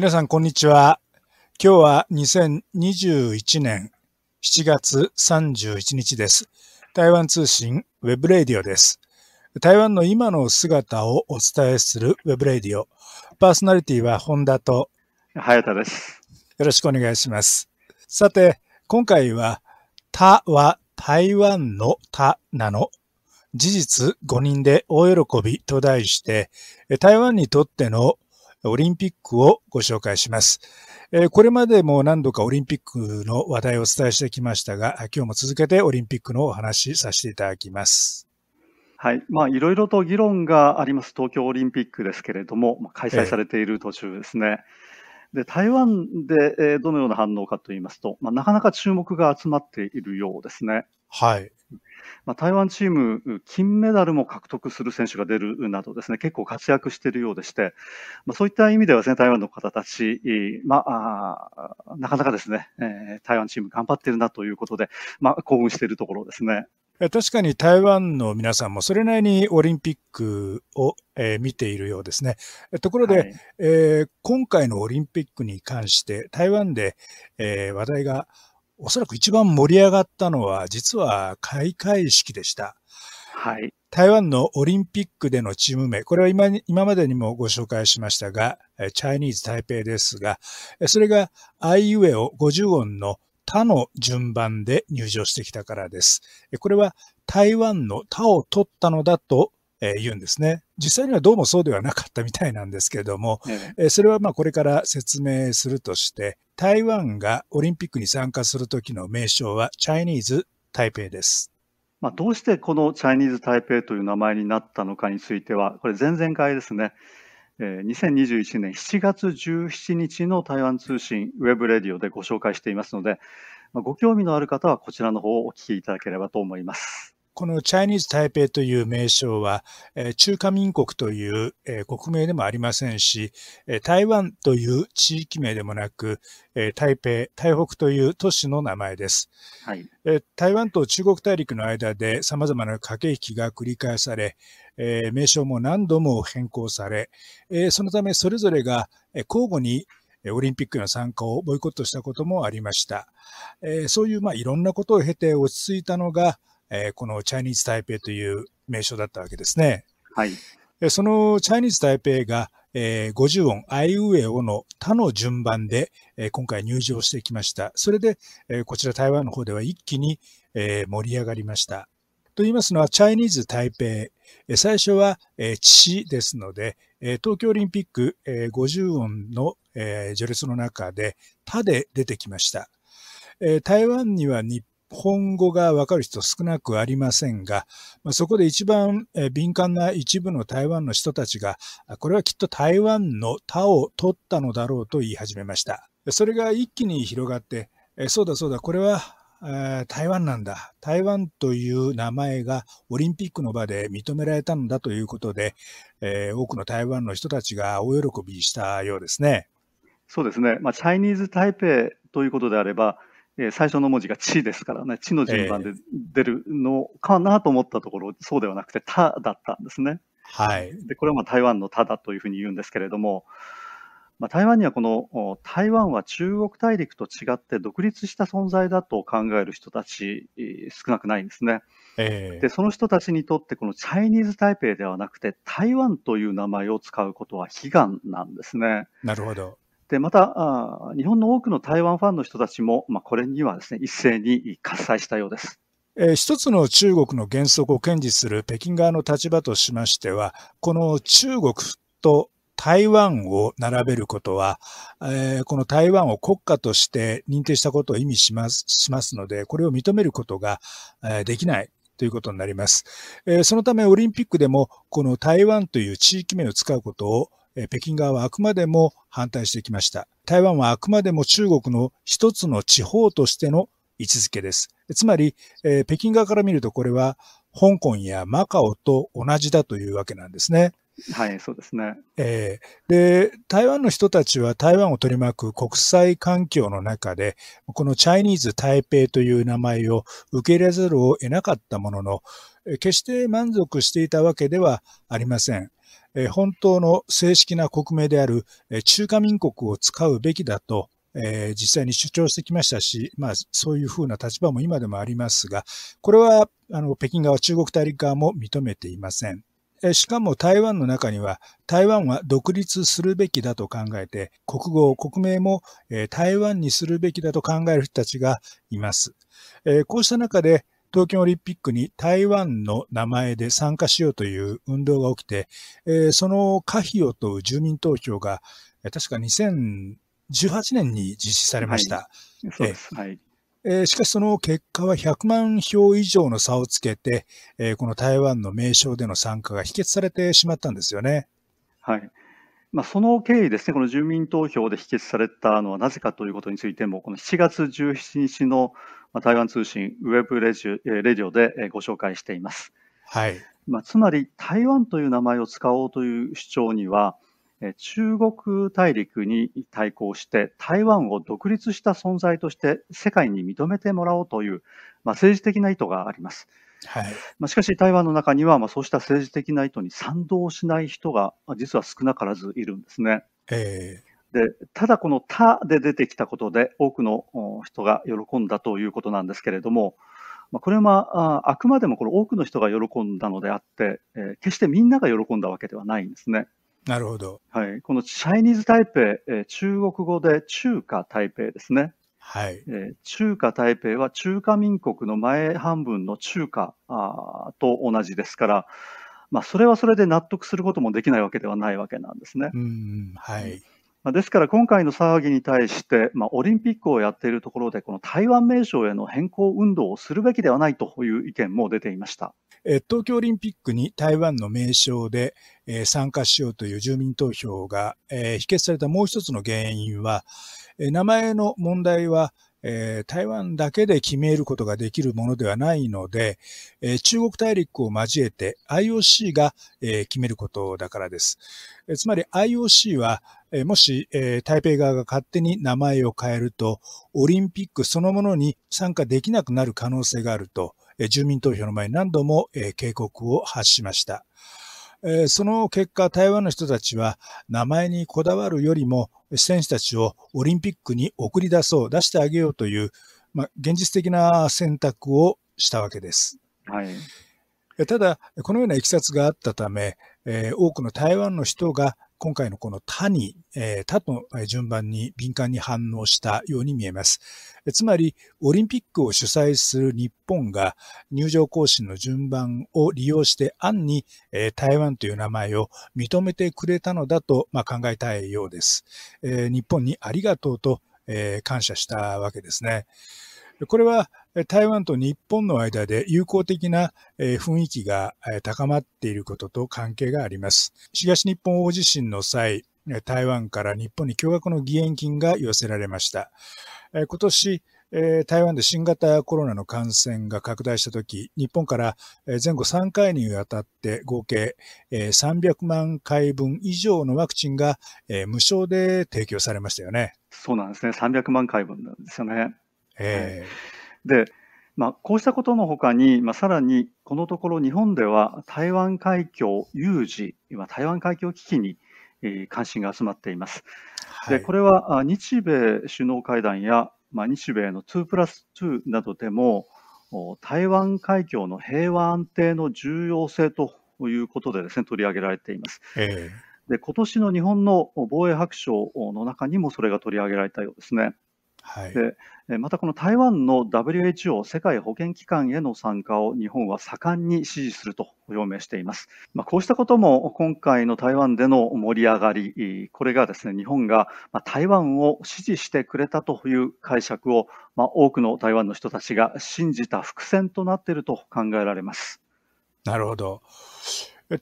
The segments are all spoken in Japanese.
皆さん、こんにちは。今日は2021年7月31日です。台湾通信 webradio です。台湾の今の姿をお伝えする webradio。パーソナリティは本田と早田です。よろしくお願いします。さて、今回は、タは台湾のタなの事実誤認で大喜びと題して、台湾にとってのオリンピックをご紹介します。これまでも何度かオリンピックの話題をお伝えしてきましたが、今日も続けてオリンピックのお話しさせていただきます。はい。まあ、いろいろと議論があります東京オリンピックですけれども、開催されている途中ですね。で、台湾でどのような反応かといいますと、まあ、なかなか注目が集まっているようですね。はい。まあ、台湾チーム、金メダルも獲得する選手が出るなどですね、結構活躍しているようでして、まあ、そういった意味ではですね、台湾の方たち、まあ、なかなかですね、えー、台湾チーム頑張っているなということで、まあ、興奮しているところですね。確かに台湾の皆さんもそれなりにオリンピックを、えー、見ているようですね。ところで、はい、えー、今回のオリンピックに関して台湾で、えー、話題がおそらく一番盛り上がったのは、実は開会式でした。はい。台湾のオリンピックでのチーム名、これは今今までにもご紹介しましたが、チャイニーズ台北ですが、それがアイウェオ50音の他の順番で入場してきたからです。これは台湾の他を取ったのだとえー、言うんですね。実際にはどうもそうではなかったみたいなんですけれども、えー、それはまあこれから説明するとして、台湾がオリンピックに参加するときの名称はチャイニーズ・台北です。まあ、どうしてこのチャイニーズ・台北という名前になったのかについては、これ前々回ですね、えー、2021年7月17日の台湾通信 webradio でご紹介していますので、まあ、ご興味のある方はこちらの方をお聞きいただければと思います。このチャイニーズ・台北という名称は、中華民国という国名でもありませんし、台湾という地域名でもなく、台北、台北という都市の名前です。はい、台湾と中国大陸の間で様々な駆け引きが繰り返され、名称も何度も変更され、そのためそれぞれが交互にオリンピックの参加をボイコットしたこともありました。そういうまあいろんなことを経て落ち着いたのが、えー、このチャイニーズ・台北という名称だったわけですね。はい。そのチャイニーズ・台北が、えー、50音、アイウエオの他の順番で、えー、今回入場してきました。それで、えー、こちら台湾の方では一気に、えー、盛り上がりました。と言いますのは、チャイニーズ・台北、えー、最初は、えー、地ですので、えー、東京オリンピック、えー、50音の、えー、序列の中で、他で出てきました。えー、台湾には日本語がわかる人少なくありませんが、まあ、そこで一番え敏感な一部の台湾の人たちが、これはきっと台湾の他を取ったのだろうと言い始めました。それが一気に広がって、えそうだそうだ、これは台湾なんだ。台湾という名前がオリンピックの場で認められたんだということで、えー、多くの台湾の人たちが大喜びしたようですね。そうですね。まあ、チャイニーズ・台北ということであれば、え最初の文字が地ですからね、地の順番で出るのかなと思ったところ、そうではなくて、ただったんですね。はい。で、これはまあ台湾のただというふうに言うんですけれども、まあ、台湾にはこの台湾は中国大陸と違って独立した存在だと考える人たち少なくないんですね。えー、でその人たちにとってこのチャイニーズ台北ではなくて台湾という名前を使うことは悲願なんですね。なるほど。で、また、日本の多くの台湾ファンの人たちも、まあ、これにはですね、一斉に喝采したようです。えー、一つの中国の原則を堅持する北京側の立場としましては、この中国と台湾を並べることは、えー、この台湾を国家として認定したことを意味しますしますので、これを認めることが、えー、できないということになります、えー。そのためオリンピックでもこの台湾という地域名を使うことを北京側はあくまでも反対してきました。台湾はあくまでも中国の一つの地方としての位置づけです。つまり、えー、北京側から見るとこれは香港やマカオと同じだというわけなんですね。はい、そうですね。えー、で、台湾の人たちは台湾を取り巻く国際環境の中で、このチャイニーズ台北という名前を受け入れざるを得なかったものの、決して満足していたわけではありません。え本当の正式な国名である、え中華民国を使うべきだと、え実際に主張してきましたし、まあ、そういうふうな立場も今でもありますが、これは、あの、北京側、中国大陸側も認めていません。しかも台湾の中には、台湾は独立するべきだと考えて、国語、国名も台湾にするべきだと考える人たちがいます。こうした中で、東京オリンピックに台湾の名前で参加しようという運動が起きて、その可否を問う住民投票が、確か2018年に実施されました。はい、そうです。はい。えー、しかしその結果は100万票以上の差をつけて、えー、この台湾の名称での参加が否決されてしまったんですよね。はい。まあ、その経緯ですね、この住民投票で否決されたのはなぜかということについても、この7月17日の台湾通信ウェブレジレディオでご紹介しています。はい。まあ、つまり、台湾という名前を使おうという主張には、中国大陸に対抗して台湾を独立した存在として世界に認めてもらおうという、まあ、政治的な意図があります。はいまあ、しかし台湾の中には、まあ、そうした政治的な意図に賛同しない人が実は少なからずいるんですね。えー、でただこの「他」で出てきたことで多くの人が喜んだということなんですけれども、まあ、これはあくまでもこの多くの人が喜んだのであって、えー、決してみんなが喜んだわけではないんですね。なるほど。はい。このチャイニーズ台北、えー、中国語で中華台北ですね。はい。えー、中華台北は中華民国の前半分の中華あと同じですから、まあ、それはそれで納得することもできないわけではないわけなんですね。うん、はい。まあ、ですから今回の騒ぎに対して、まあ、オリンピックをやっているところで、この台湾名称への変更運動をするべきではないという意見も出ていました。東京オリンピックに台湾の名称で参加しようという住民投票が否決されたもう一つの原因は、名前の問題はえ、台湾だけで決めることができるものではないので、え、中国大陸を交えて IOC が、え、決めることだからです。えつまり IOC は、えもし、え台北側が勝手に名前を変えると、オリンピックそのものに参加できなくなる可能性があると、え住民投票の前に何度も、え警告を発しました。えその結果、台湾の人たちは名前にこだわるよりも選手たちをオリンピックに送り出そう、出してあげようという、まあ、現実的な選択をしたわけです。はい。ただ、このような経緯があったため、え、多くの台湾の人が今回のこの他に、え、他と順番に敏感に反応したように見えます。つまり、オリンピックを主催する日本が入場行進の順番を利用して暗に、え、台湾という名前を認めてくれたのだと、ま、考えたいようです。え、日本にありがとうと、え、感謝したわけですね。これは台湾と日本の間で友好的な雰囲気が高まっていることと関係があります。東日本大地震の際、台湾から日本に巨額の義援金が寄せられました。今年、台湾で新型コロナの感染が拡大したとき、日本から前後3回にわたって合計300万回分以上のワクチンが無償で提供されましたよね。そうなんですね。300万回分なんですよね。えー、で、まあ、こうしたことのほかに、まあ、さらにこのところ日本では台湾海峡有事、今台湾海峡危機に、えー、関心が集まっています。はい、でこれは日米首脳会談や、まあ、日米の2プラス2などでも台湾海峡の平和安定の重要性ということでですね取り上げられています。えー、で今年の日本の防衛白書の中にもそれが取り上げられたようですね。はい、でまたこの台湾の WHO 世界保健機関への参加を日本は盛んに支持すると表明しています。まあ、こうしたことも今回の台湾での盛り上がり、これがですね日本が台湾を支持してくれたという解釈を、まあ、多くの台湾の人たちが信じた伏線となっていると考えられます。なるほど。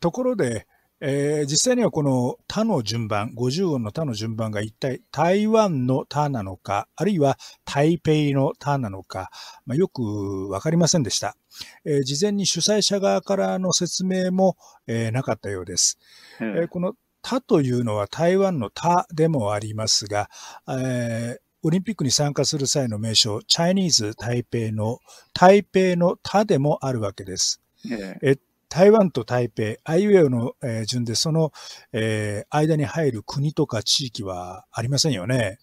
ところで、えー、実際にはこの他の順番、50音の他の順番が一体台湾の他なのか、あるいは台北の他なのか、まあ、よくわかりませんでした、えー、事前に主催者側からの説明も、えー、なかったようです。えー、この他というのは台湾の他でもありますが、えーオリンピックに参加する際の名称、チャイニーズ台北の台北の他でもあるわけです。え台湾と台北、アイウェイの、えー、順でその、えー、間に入る国とか地域はありませんよね。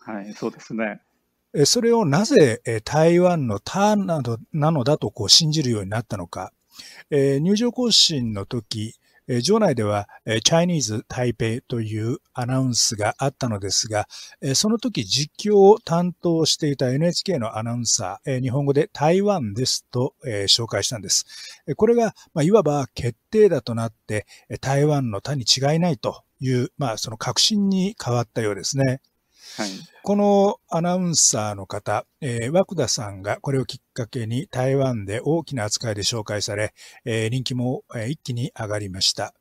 はい、そうですね。それをなぜ台湾の他などなのだとこう信じるようになったのか。入場行進の時、え場内では、チャイニーズ台北というアナウンスがあったのですが、その時実況を担当していた NHK のアナウンサー、日本語で台湾ですと紹介したんです。これが、いわば決定打となって、台湾の他に違いないという、まあ、その確信に変わったようですね。はい、このアナウンサーの方、えー、涌田さんがこれをきっかけに台湾で大きな扱いで紹介され、えー、人気も、えー、一気に上がりました。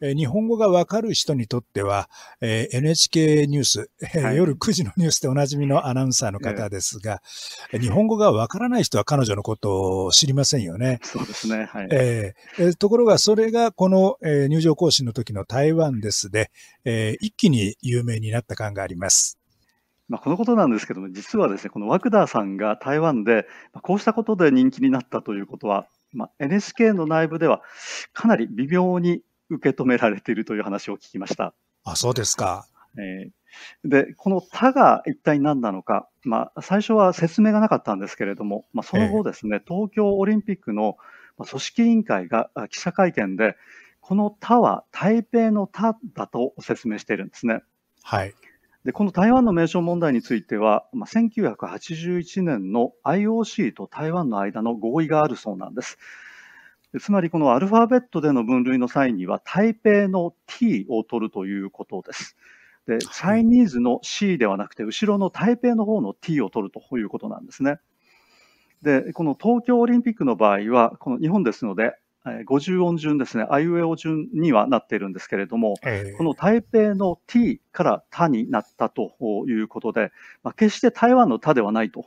日本語がわかる人にとっては、えー、NHK ニュース、はい、夜9時のニュースでおなじみのアナウンサーの方ですが、えー、日本語がわからない人は彼女のことを知りませんよね。そうですね。はい。えー、ところが、それがこの、えー、入場行進の時の台湾ですで、えー、一気に有名になった感があります。まあ、このことなんですけども、実はですね、このワクダーさんが台湾で、こうしたことで人気になったということは、まあ、NHK の内部ではかなり微妙に受け止められているという話を聞きました。あ、そうですか。えー、で、この他が一体何なのか、まあ、最初は説明がなかったんですけれども、まあ、その後ですね、えー、東京オリンピックの組織委員会が記者会見で、この他は台北の他だと説明しているんですね。はい。でこの台湾の名称問題については、まあ、1981年の IOC と台湾の間の合意があるそうなんです。つまりこのアルファベットでの分類の際には台北の T を取るということです。で、チャイニーズの C ではなくて、後ろの台北の方の T を取るということなんですね。で、この東京オリンピックの場合は、この日本ですので、50音順ですね、あいうえお順にはなっているんですけれども、えー、この台北の T から他になったということで、まあ、決して台湾の他ではないと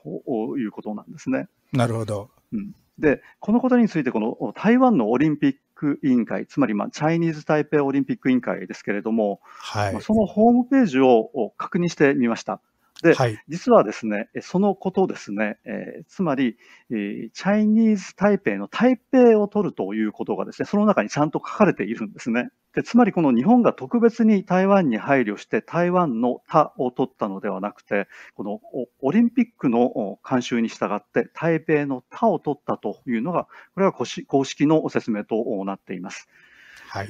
いうことなんですね。なるほど。うん、で、このことについて、この台湾のオリンピック委員会、つまりまあチャイニーズ台北オリンピック委員会ですけれども、はい、そのホームページを確認してみました。で、はい、実はですね、そのことですね、えー、つまり、えー、チャイニーズ台北の台北を取るということがですね、その中にちゃんと書かれているんですね。でつまりこの日本が特別に台湾に配慮して台湾の他を取ったのではなくて、このオリンピックの慣習に従って台北の他を取ったというのが、これは公式の説明となっています。はい、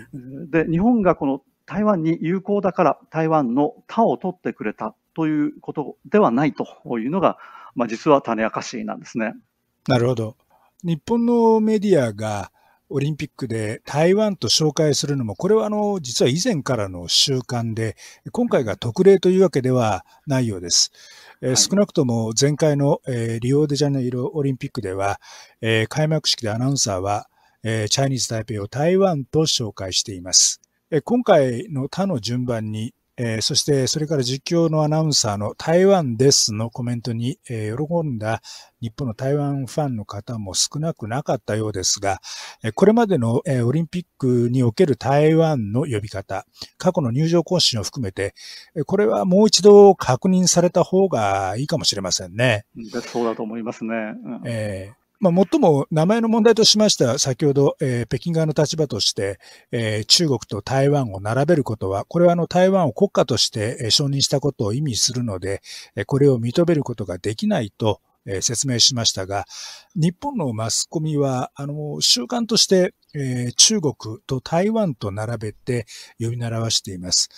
で日本がこの台湾に有効だから台湾の他を取ってくれたということではないというのが、まあ、実は種明かしなんですね。なるほど。日本のメディアがオリンピックで台湾と紹介するのも、これはあの実は以前からの習慣で、今回が特例というわけではないようです。はい、少なくとも前回の、えリオデジャネイロオリンピックでは、え開幕式でアナウンサーは、えチャイニーズ台北を台湾と紹介しています。今回の他の順番にえー、そしてそれから実況のアナウンサーの台湾ですのコメントに、えー、喜んだ日本の台湾ファンの方も少なくなかったようですが、これまでのオリンピックにおける台湾の呼び方、過去の入場行進を含めて、これはもう一度確認された方がいいかもしれませんね。そうだと思いますね。うん、えーまあ、最も名前の問題としましては、先ほど、えー、北京側の立場として、えー、中国と台湾を並べることは、これはあの台湾を国家として、えー、承認したことを意味するので、えー、これを認めることができないと、えー、説明しましたが、日本のマスコミは、あの、習慣として、えー、中国と台湾と並べて呼び習わしています。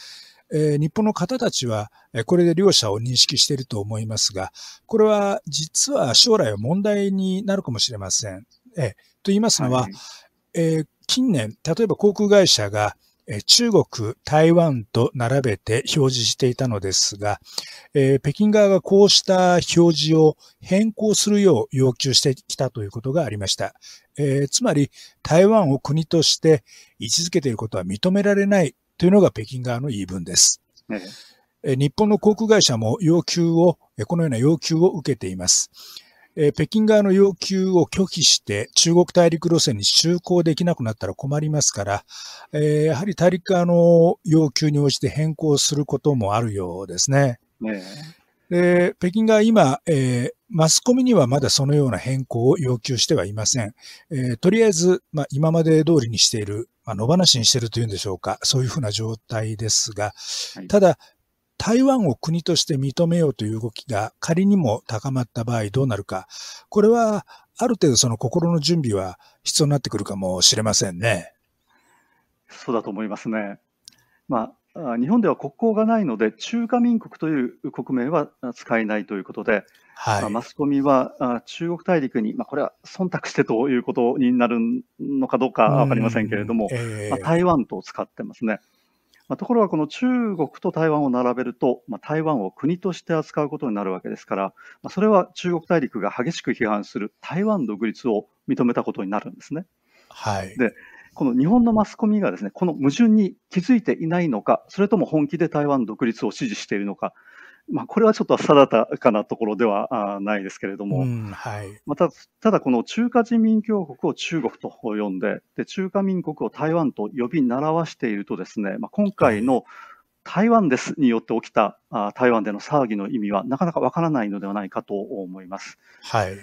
えー、日本の方たちは、これで両者を認識していると思いますが、これは実は将来は問題になるかもしれません。えー、と言いますのは、はい、えー、近年、例えば航空会社が中国、台湾と並べて表示していたのですが、えー、北京側がこうした表示を変更するよう要求してきたということがありました。えー、つまり、台湾を国として位置づけていることは認められないというのが北京側の言い分です。ね、日本の航空会社も要求を、このような要求を受けています。北京側の要求を拒否して中国大陸路線に就航できなくなったら困りますから、やはり大陸側の要求に応じて変更することもあるようですね。ねで北京が今、えーマスコミにはまだそのような変更を要求してはいません。えー、とりあえず、まあ、今まで通りにしている、まあ、野放しにしているというんでしょうか、そういうふうな状態ですが、はい、ただ、台湾を国として認めようという動きが仮にも高まった場合どうなるか、これはある程度その心の準備は必要になってくるかもしれませんね。そうだと思いますね。まあ、日本では国交がないので、中華民国という国名は使えないということで、はい、マスコミは中国大陸に、まあ、これは忖度してということになるのかどうか分かりませんけれども、えー、まあ、台湾と使ってますね。まあ、ところがこの中国と台湾を並べると、まあ、台湾を国として扱うことになるわけですから、まあ、それは中国大陸が激しく批判する台湾独立を認めたことになるんですね。はい、でこの日本のマスコミがですねこの矛盾に気づいていないのか、それとも本気で台湾独立を支持しているのか、まあ、これはちょっと定かなところではないですけれども、うんはいまたただ、この中華人民共和国を中国と呼んでで、中華民国を台湾と呼び習わしていると、ですね、まあ、今回の台湾ですによって起きたあ台湾での騒ぎの意味はなかなかわからないのではないかと思います。はい、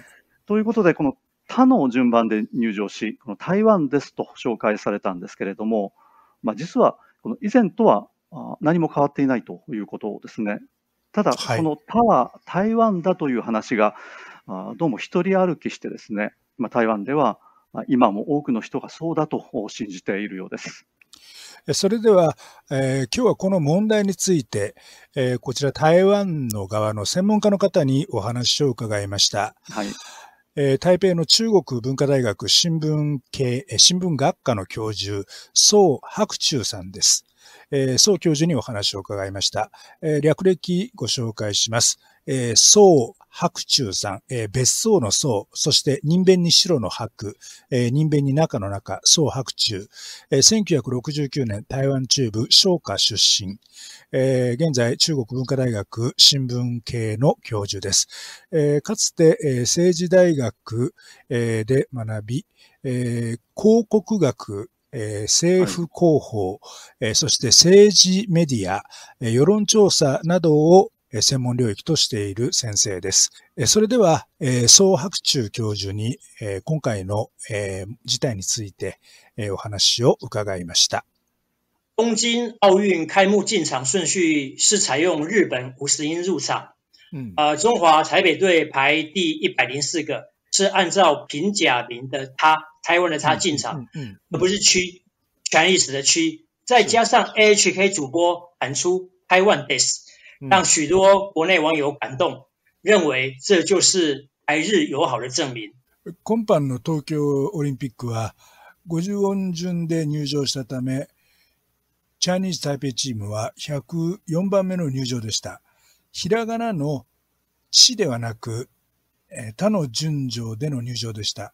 ということで、この他の順番で入場し、この台湾ですと紹介されたんですけれども、まあ、実はこの以前とは何も変わっていないということですね。ただ、はい、この他は台湾だという話が、どうも一人歩きしてですね、ま台湾では今も多くの人がそうだと信じているようです。それでは、えー、今日はこの問題について、えー、こちら台湾の側の専門家の方にお話を伺いました。はいえー、台北の中国文化大学新聞系、新聞学科の教授、宋白中さんです。えー、宋教授にお話を伺いました。えー、略歴ご紹介します。えー、宋白中さん、えー、別荘の宋、そして人弁に白の白、えー、人弁に中の中、宋白中、えー、1969年台湾中部商科出身、えー、現在中国文化大学新聞系の教授です。えー、かつて、えー、政治大学、えー、で学び、えー、広告学えー、政府広報、はい、えー、そして政治メディア、えー、世論調査などを専門領域としている先生です。それでは、宋白中教授に今回の事態についてお話を伺いました。东京奥运开幕进场顺序是采用日本五十音入场，嗯，呃，中华台北队排第一百零四个，是按照平假名的他。台湾的他进场，嗯，而不是区全意思的区，再加上 AHK 主播喊出台湾 this，让许多国内网友感动，认为这就是台日友好的证明。今般の東京オリンピックは50音順で入場したため、チャイニーズ台北チームは104番目の入場でした。ひらがなの地ではなく、 他の順序での入場でした。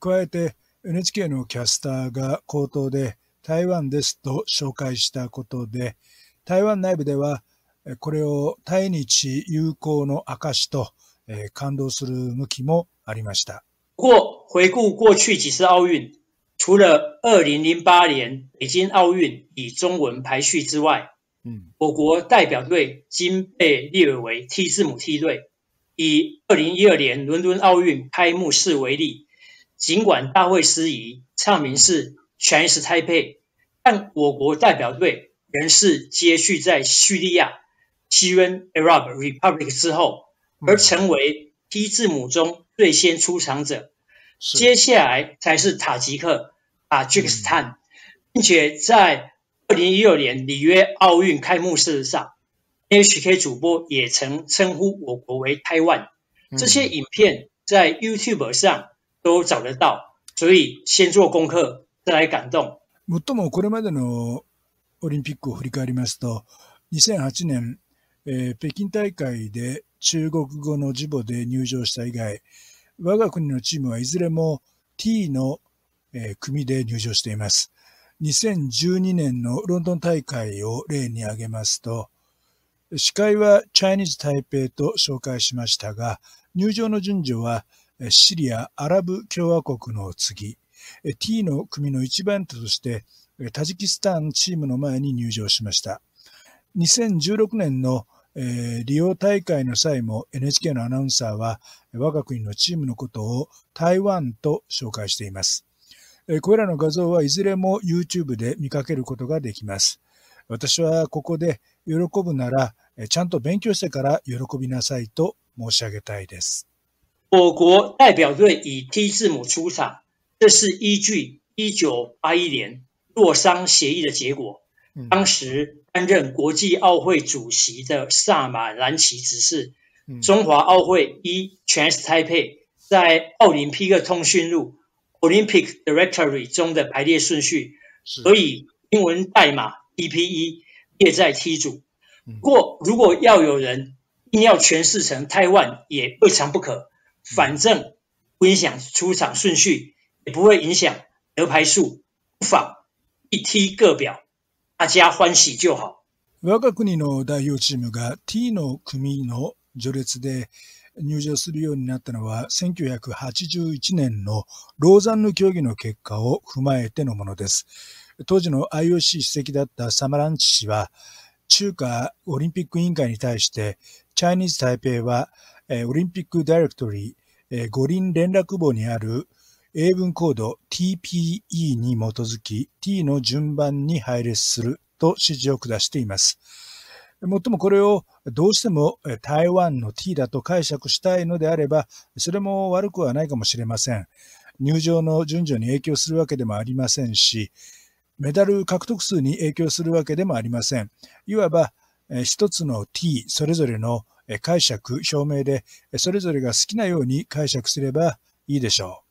加えて、NHK のキャスターが口頭で台湾ですと紹介したことで、台湾内部ではこれを対日友好の証と、えー、感動する向きもありました。不过回顾过去几次奥运，除了2008年北京奥运以中文排序之外，嗯，我国代表队均被列为 T 字母梯队。以二零一二年伦敦奥运开幕式为例，尽管大会司仪唱名是 Chinese Taipei，但我国代表队仍是接续在叙利亚 Syrian Arab Republic 之后，而成为 T 字母中最先出场者。接下来才是塔吉克 Tajikistan，并且在2016年里约奥运开幕式上，HK 主播也曾称呼我国为台湾。这些影片在 YouTube 上。都找得到，所以先做功课，再来感動。最もこれまでのオリンピックを振り返りますと、2008年、えー、北京大会で中国語の字母で入場した以外、我が国のチームはいずれも T の、えー、組で入場しています。2012年のロンドン大会を例に挙げますと、司会はチャイニーズ台北と紹介しましたが、入場の順序はシリア、アラブ共和国の次、T の組の一番手として、タジキスタンチームの前に入場しました。2016年のえー、リオ大会の際も NHK のアナウンサーは我が国のチームのことを台湾と紹介しています。えー、これらの画像はいずれも YouTube で見かけることができます。私はここで喜ぶなら、ちゃんと勉強してから喜びなさいと申し上げたいです。我国代表队以 T 字母出场，这是依据一九八一年洛桑协议的结果。当时担任国际奥会主席的萨马兰奇指示，中华奥会依 Chinese Taipei 在奥林匹克通讯录 Olympic Directory 中的排列顺序，所以英文代码 EPE 列在 T 组。不过，如果要有人硬要诠释成台湾，也未尝不可。反正不影响出场顺序，也不会影響得牌数，不妨一踢各表，大家欢喜就好。我が国の代表チームが T の組の序列で入場するようになったのは1981年のローザンヌ協議の結果を踏まえてのものです。 当時の IOC 主席だったサマランチ氏は中華オリンピック委員会に対してチャイニーズ台北はオリンピックダイレクトリー五輪連絡簿にある英文コード TPE に基づき T の順番に配列すると指示を下しています。もっともこれをどうしても台湾の T だと解釈したいのであれば、それも悪くはないかもしれません。入場の順序に影響するわけでもありませんし、メダル獲得数に影響するわけでもありません。いわば、一つの T それぞれの解釈、表明で、それぞれが好きなように解釈すればいいでしょう。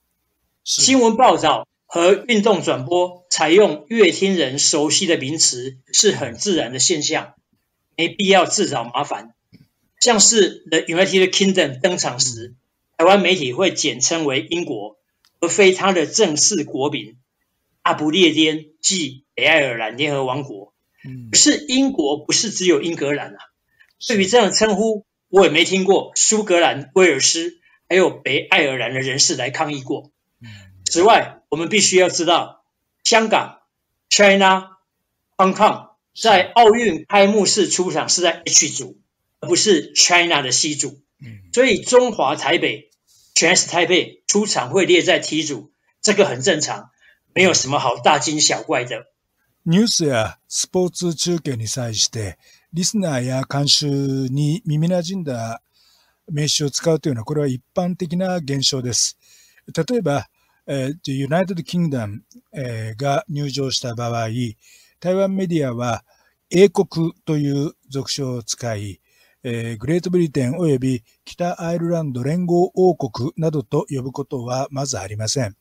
新闻报道和运动转播采用乐听人熟悉的名词是很自然的现象，没必要自找麻烦。像是 The United Kingdom 登场时，台湾媒体会简称为英国，而非它的正式国名大不列颠即北爱尔兰联合王国。可是英国不是只有英格兰啊。对于这样的称呼，我也没听过苏格兰、威尔斯还有北爱尔兰的人士来抗议过。此外，我们必须要知道，香港 （China）、Hong Kong 在奥运开幕式出场是在 H 组，而不是 China 的 C 组。所以中华台北 （Chinese Taipei） 出场会列在 T 组，这个很正常，没有什么好大惊小怪的。ニュースやスポーツ中継に際して。リスナーや監修に耳馴染んだ名詞を使うというのは、これは一般的な現象です。例えば、えー、United Kingdom、が入場した場合、台湾メディアは英国という俗称を使い、えー、グレートブリテン及び北アイルランド連合王国などと呼ぶことはまずありません。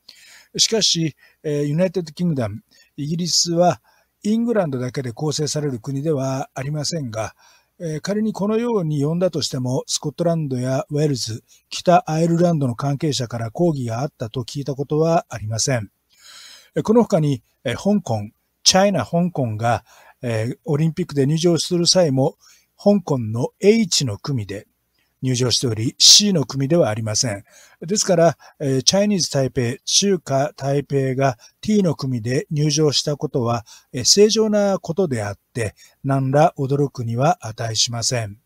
しかし、えー、United Kingdom、イギリスはイングランドだけで構成される国ではありませんが、仮にこのように呼んだとしても、スコットランドやウェールズ、北アイルランドの関係者から抗議があったと聞いたことはありません。この他に、香港、チャイナ香港が、オリンピックで入場する際も、香港の H の組で、入場しており、C の組ではありません。ですから、えー、チャイニーズ台北、中華台北が T の組で入場したことは、えー、正常なことであって、何ら驚くには値しません。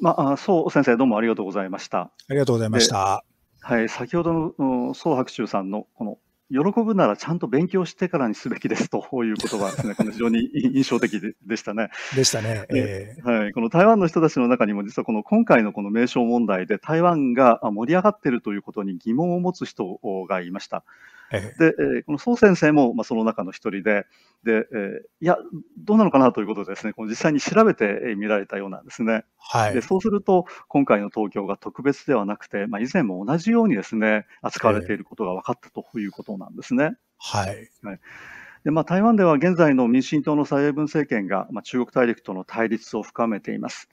まあ、そう先生どうもありがとうございました。ありがとうございました。はい、先ほどの宋白秋さんのこの喜ぶならちゃんと勉強してからにすべきですという言葉ですね、この非常に印象的でしたね。でしたね、えー、はい。この台湾の人たちの中にも、実はこの今回のこの名称問題で、台湾が盛り上がっているということに疑問を持つ人がいました。で、えー、この宋先生も、まあ、その中の一人で、で、えー、いや、どうなのかなということでですね、この実際に調べてみられたようなんですね。はい。で、そうすると、今回の東京が特別ではなくて、まあ、以前も同じようにですね、扱われていることが分かったということなんですね。はい。はいでまあ、台湾では現在の民進党の蔡英文政権が、まあ、中国大陸との対立を深めています。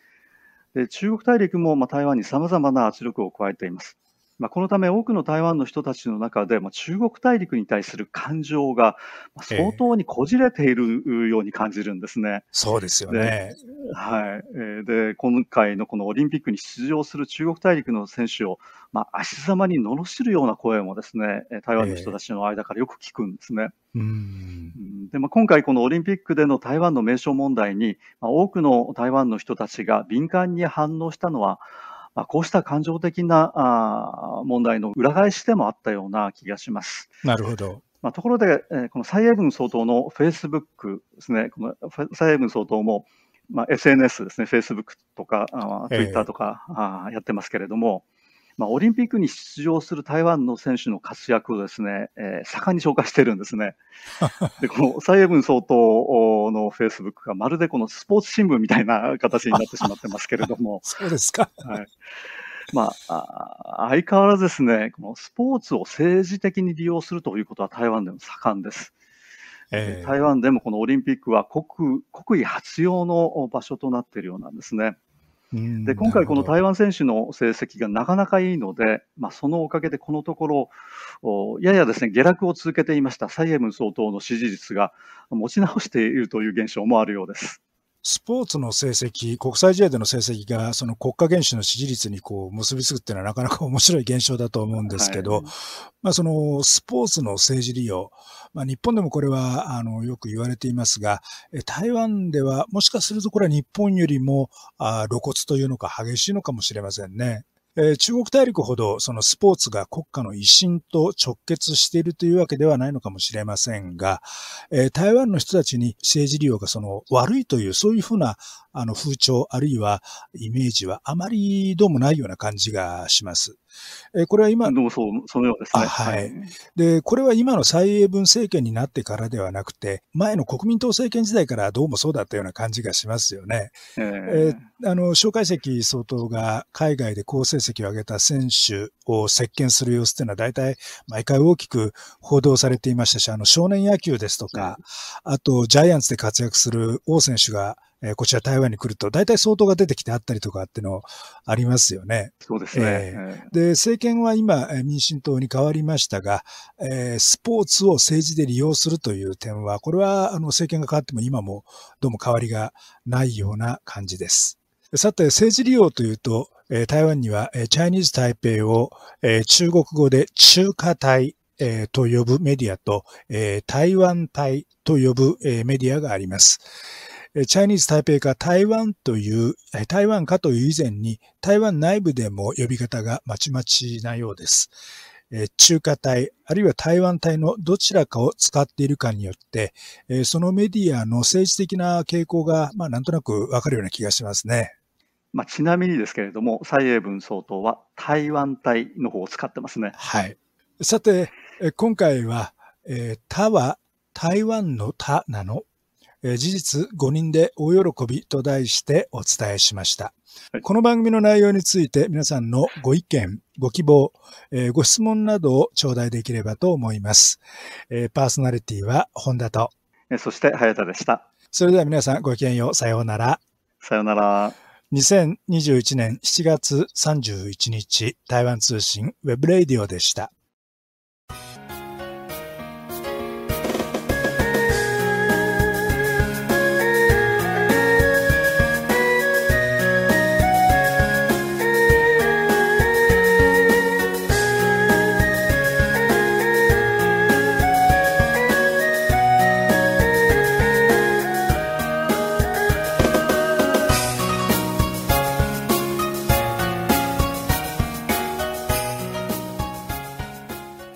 で中国大陸も、まあ、台湾にさまざまな圧力を加えています。まあ、このため多くの台湾の人たちの中で、まあ、中国大陸に対する感情が相当にこじれているように感じるんですね。えー、そうですよね。はい。で、今回のこのオリンピックに出場する中国大陸の選手を、まあ、足ざまに罵るような声もですね、台湾の人たちの間からよく聞くんですね。えー、うんでまあ、今回このオリンピックでの台湾の名称問題に、まあ、多くの台湾の人たちが敏感に反応したのは、まあ、こうした感情的なあ問題の裏返しでもあったような気がします。なるほど。まあ、ところで、えー、この蔡英文総統のフェイスブックですね、この蔡英文総統も、まあ、SNS ですね、フェイスブックとか、あツイッターとか、えー、あやってますけれども、まあ、オリンピックに出場する台湾の選手の活躍をですね、えー、盛んに紹介してるんですね。で、この蔡英文総統のフェイスブックがまるでこのスポーツ新聞みたいな形になってしまってますけれども。そうですか。はい。まあ、相変わらずですね、このスポーツを政治的に利用するということは台湾でも盛んです。えー、台湾でもこのオリンピックは国国威発揚の場所となっているようなんですね。で今回、この台湾選手の成績がなかなかいいので、まあ、そのおかげでこのところ、ややですね下落を続けていました蔡英文総統の支持率が持ち直しているという現象もあるようです。スポーツの成績、国際試合での成績が、その国家元首の支持率にこう結びつくっていうのはなかなか面白い現象だと思うんですけど、はい、まあそのスポーツの政治利用、まあ日本でもこれはあのよく言われていますが、台湾ではもしかするとこれは日本よりもあ露骨というのか激しいのかもしれませんね。え、中国大陸ほどそのスポーツが国家の威信と直結しているというわけではないのかもしれませんが、え、台湾の人たちに政治利用がその悪いというそういうふうなあの風潮あるいはイメージはあまりどうもないような感じがします。えこれは今、どうもそう、そのようですね。はい。で、これは今の蔡英文政権になってからではなくて、前の国民党政権時代からどうもそうだったような感じがしますよね。えー、えー、あの、蒋介石総統が海外で好成績を上げた選手を席巻する様子っていうのは大体毎回大きく報道されていましたし、あの、少年野球ですとか、あと、ジャイアンツで活躍する王選手がえー、こちら台湾に来ると、大体相当が出てきてあったりとかっていうのありますよね。そうですね。えー、で、政権は今、民進党に変わりましたが、えー、スポーツを政治で利用するという点は、これはあの政権が変わっても今もどうも変わりがないような感じです。さて、政治利用というと、え台湾には、えチャイニーズ台北を、え中国語で中華台、えと呼ぶメディアと、え台湾台と呼ぶ、えメディアがあります。チャイニーズ台北か台湾という、台湾かという以前に、台湾内部でも呼び方がまちまちなようです。中華台、あるいは台湾台のどちらかを使っているかによって、そのメディアの政治的な傾向が、まあ、なんとなくわかるような気がしますね。まあ、ちなみにですけれども、蔡英文総統は台湾台の方を使ってますね。はい。さて、今回は、えー、他は台湾の他なの？え事実5人で大喜びと題してお伝えしました。はい、この番組の内容について皆さんのご意見、ご希望、えー、ご質問などを頂戴できればと思います。えー、パーソナリティは本田と、そして早田でした。それでは皆さんごきげんよう。さようなら。さようなら。2021年7月31日、台湾通信 webradio でした。